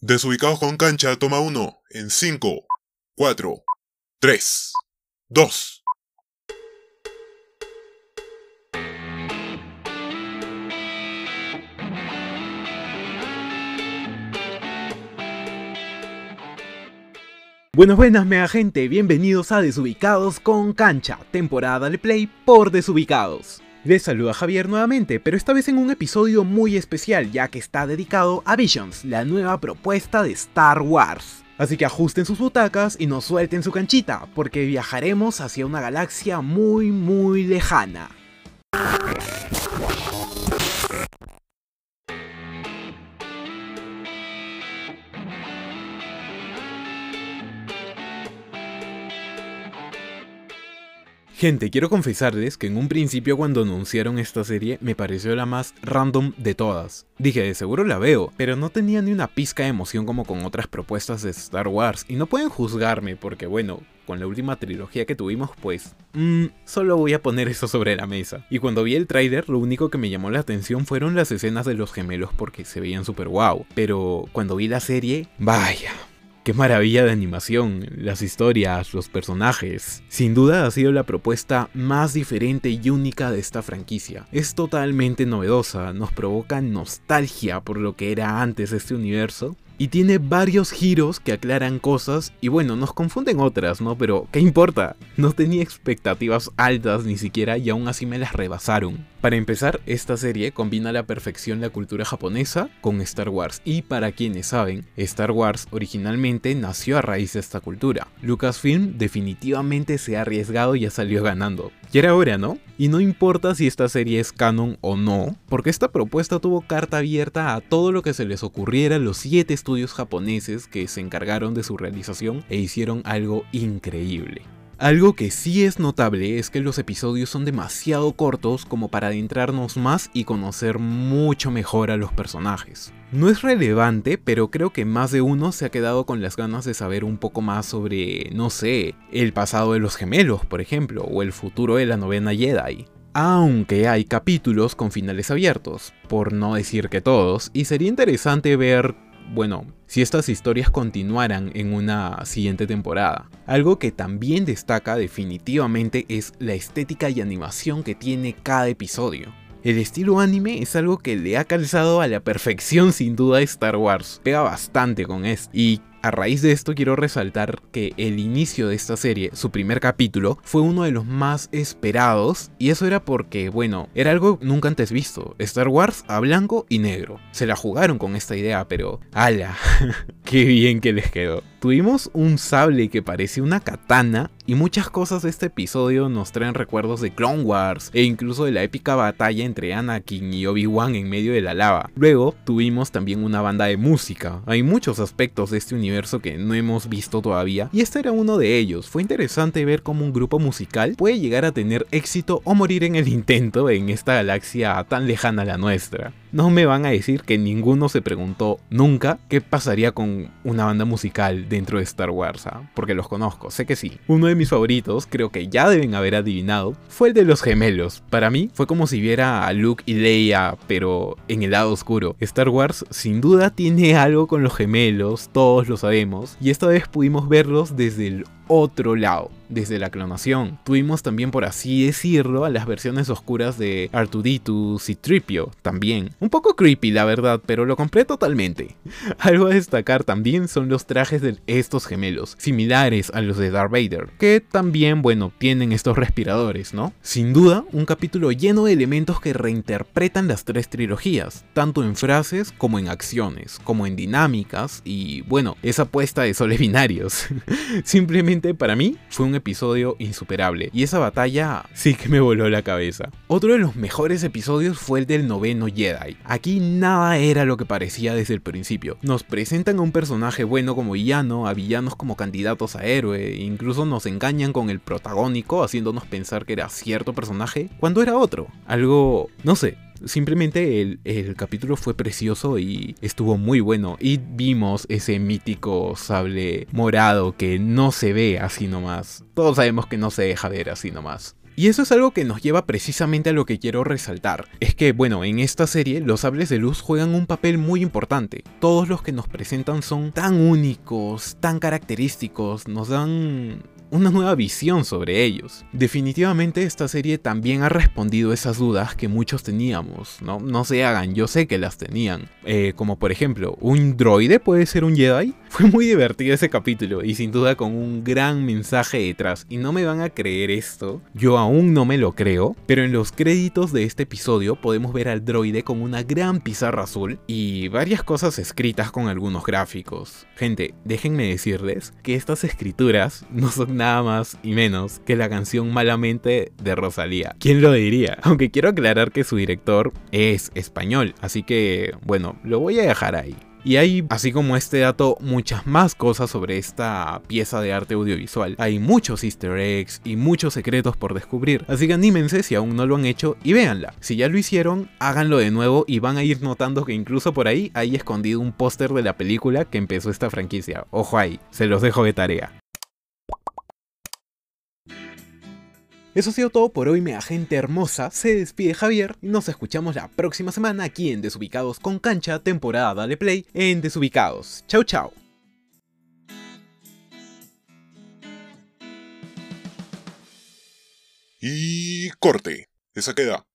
Desubicados con cancha, toma uno. En 5, 4, 3, 2. Buenas, buenas, mega gente, bienvenidos a Desubicados con Cancha, temporada de Play por Desubicados. Les saluda Javier nuevamente, pero esta vez en un episodio muy especial, ya que está dedicado a Visions, la nueva propuesta de Star Wars. Así que ajusten sus butacas y nos suelten su canchita, porque viajaremos hacia una galaxia muy muy lejana. Gente, quiero confesarles que en un principio cuando anunciaron esta serie me pareció la más random de todas. Dije, de seguro la veo, pero no tenía ni una pizca de emoción como con otras propuestas de Star Wars. Y no pueden juzgarme porque bueno, con la última trilogía que tuvimos, pues, mmm, solo voy a poner eso sobre la mesa. Y cuando vi el trailer, lo único que me llamó la atención fueron las escenas de los gemelos porque se veían súper guau. Pero cuando vi la serie, vaya, Qué maravilla de animación, las historias, los personajes. Sin duda ha sido la propuesta más diferente y única de esta franquicia. Es totalmente novedosa, nos provoca nostalgia por lo que era antes este universo y tiene varios giros que aclaran cosas y bueno, nos confunden otras, ¿no? Pero ¿qué importa? No tenía expectativas altas ni siquiera y aún así me las rebasaron. Para empezar, esta serie combina a la perfección la cultura japonesa con Star Wars y para quienes saben, Star Wars originalmente nació a raíz de esta cultura. Lucasfilm definitivamente se ha arriesgado y ha salido ganando. Y era hora, ¿no? Y no importa si esta serie es canon o no, porque esta propuesta tuvo carta abierta a todo lo que se les ocurriera a los 7 estudios japoneses que se encargaron de su realización e hicieron algo increíble. Algo que sí es notable es que los episodios son demasiado cortos como para adentrarnos más y conocer mucho mejor a los personajes. No es relevante, pero creo que más de uno se ha quedado con las ganas de saber un poco más sobre, no sé, el pasado de los gemelos, por ejemplo, o el futuro de la novena Jedi. Aunque hay capítulos con finales abiertos, por no decir que todos, y sería interesante ver bueno, si estas historias continuaran en una siguiente temporada. Algo que también destaca definitivamente es la estética y animación que tiene cada episodio. El estilo anime es algo que le ha calzado a la perfección sin duda a Star Wars. Pega bastante con esto. Y a raíz de esto quiero resaltar que el inicio de esta serie, su primer capítulo, fue uno de los más esperados y eso era porque, bueno, era algo nunca antes visto. Star Wars a blanco y negro. Se la jugaron con esta idea, pero ala, qué bien que les quedó. Tuvimos un sable que parecía una katana y muchas cosas de este episodio nos traen recuerdos de Clone Wars e incluso de la épica batalla entre Anakin y Obi-Wan en medio de la lava. Luego tuvimos también una banda de música. Hay muchos aspectos de este universo que no hemos visto todavía y este era uno de ellos. Fue interesante ver cómo un grupo musical puede llegar a tener éxito o morir en el intento en esta galaxia tan lejana a la nuestra. No me van a decir que ninguno se preguntó nunca qué pasaría con una banda musical dentro de Star Wars, ¿ah? porque los conozco, sé que sí. Uno de mis favoritos, creo que ya deben haber adivinado, fue el de los gemelos. Para mí fue como si viera a Luke y Leia, pero en el lado oscuro. Star Wars sin duda tiene algo con los gemelos, todos lo sabemos, y esta vez pudimos verlos desde el otro lado, desde la clonación. Tuvimos también, por así decirlo, a las versiones oscuras de Artuditus y Tripio también. Un poco creepy, la verdad, pero lo compré totalmente. Algo a destacar también son los trajes de estos gemelos, similares a los de Darth Vader, que también, bueno, tienen estos respiradores, ¿no? Sin duda, un capítulo lleno de elementos que reinterpretan las tres trilogías, tanto en frases como en acciones, como en dinámicas y, bueno, esa puesta de soles binarios. Simplemente para mí fue un episodio insuperable y esa batalla sí que me voló la cabeza. Otro de los mejores episodios fue el del noveno Jedi. Aquí nada era lo que parecía desde el principio. Nos presentan a un personaje bueno como villano, a villanos como candidatos a héroe, e incluso nos engañan con el protagónico haciéndonos pensar que era cierto personaje cuando era otro. Algo, no sé, Simplemente el, capítulo fue precioso y estuvo muy bueno. Y vimos ese mítico sable morado que no se ve así nomás. Todos sabemos que no se deja ver así nomás. Y eso es algo que nos lleva precisamente a lo que quiero resaltar. Es que, bueno, en esta serie los sables de luz juegan un papel muy importante. Todos los que nos presentan son tan únicos, tan característicos, nos dan una nueva visión sobre ellos. Definitivamente esta serie también ha respondido esas dudas que muchos teníamos, ¿no? No se hagan, yo sé que las tenían. Eh, como por ejemplo, ¿un droide puede ser un Jedi? Fue muy divertido ese capítulo y sin duda con un gran mensaje detrás. Y no me van a creer esto, yo aún no me lo creo, pero en los créditos de este episodio podemos ver al droide con una gran pizarra azul y varias cosas escritas con algunos gráficos. Gente, déjenme decirles que estas escrituras no son nada más y menos que la canción Malamente de Rosalía. ¿Quién lo diría? Aunque quiero aclarar que su director es español, así que bueno, lo voy a dejar ahí. Y hay, así como este dato, muchas más cosas sobre esta pieza de arte audiovisual. Hay muchos easter eggs y muchos secretos por descubrir, así que anímense si aún no lo han hecho y véanla. Si ya lo hicieron, háganlo de nuevo y van a ir notando que incluso por ahí hay escondido un póster de la película que empezó esta franquicia. Ojo ahí, se los dejo de tarea. Eso ha sido todo por hoy, mea gente hermosa. Se despide Javier y nos escuchamos la próxima semana aquí en Desubicados con Cancha, temporada Dale Play en Desubicados. Chau, chau. Y corte. Esa queda.